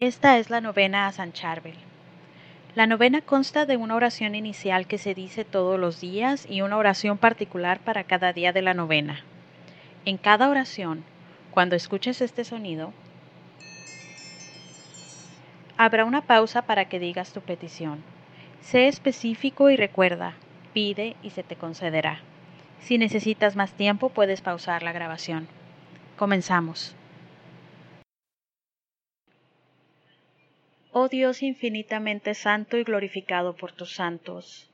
Esta es la novena a San Charbel. La novena consta de una oración inicial que se dice todos los días y una oración particular para cada día de la novena. En cada oración, cuando escuches este sonido, habrá una pausa para que digas tu petición. Sé específico y recuerda, pide y se te concederá. Si necesitas más tiempo, puedes pausar la grabación. Comenzamos. Oh Dios infinitamente santo y glorificado por tus santos,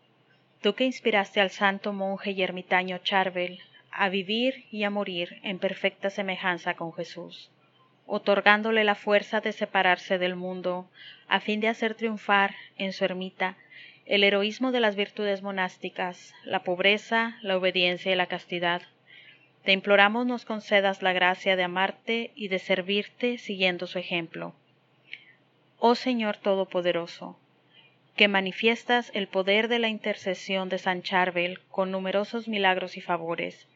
tú que inspiraste al santo monje y ermitaño Charbel a vivir y a morir en perfecta semejanza con Jesús, otorgándole la fuerza de separarse del mundo a fin de hacer triunfar en su ermita el heroísmo de las virtudes monásticas, la pobreza, la obediencia y la castidad. Te imploramos nos concedas la gracia de amarte y de servirte siguiendo su ejemplo. Oh Señor Todopoderoso, que manifiestas el poder de la intercesión de San Charbel con numerosos milagros y favores,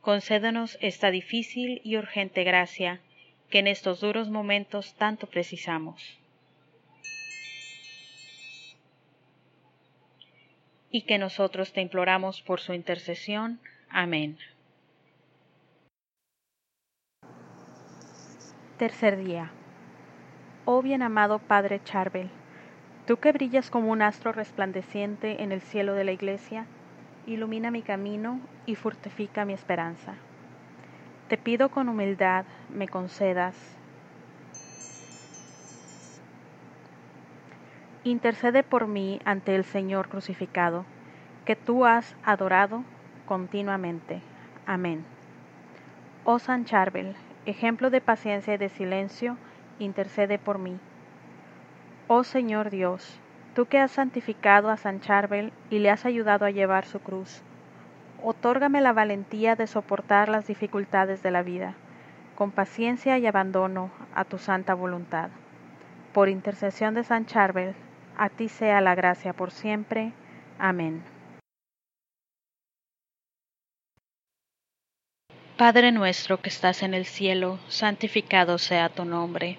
concédenos esta difícil y urgente gracia que en estos duros momentos tanto precisamos. y que nosotros te imploramos por su intercesión. Amén. Tercer día. Oh bien amado Padre Charbel, tú que brillas como un astro resplandeciente en el cielo de la iglesia, ilumina mi camino y fortifica mi esperanza. Te pido con humildad me concedas Intercede por mí ante el Señor crucificado, que tú has adorado continuamente. Amén. Oh San Charbel, ejemplo de paciencia y de silencio, intercede por mí. Oh Señor Dios, tú que has santificado a San Charbel y le has ayudado a llevar su cruz, otórgame la valentía de soportar las dificultades de la vida, con paciencia y abandono a tu santa voluntad. Por intercesión de San Charbel, a ti sea la gracia por siempre. Amén. Padre nuestro que estás en el cielo, santificado sea tu nombre.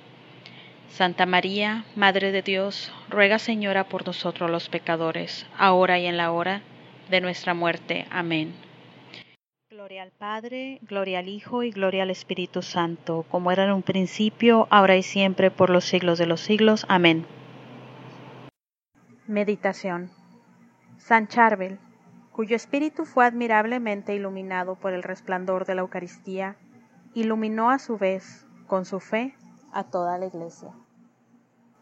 Santa María, Madre de Dios, ruega Señora por nosotros los pecadores, ahora y en la hora de nuestra muerte. Amén. Gloria al Padre, gloria al Hijo y gloria al Espíritu Santo, como era en un principio, ahora y siempre, por los siglos de los siglos. Amén. Meditación San Charbel, cuyo espíritu fue admirablemente iluminado por el resplandor de la Eucaristía, iluminó a su vez, con su fe, a toda la Iglesia.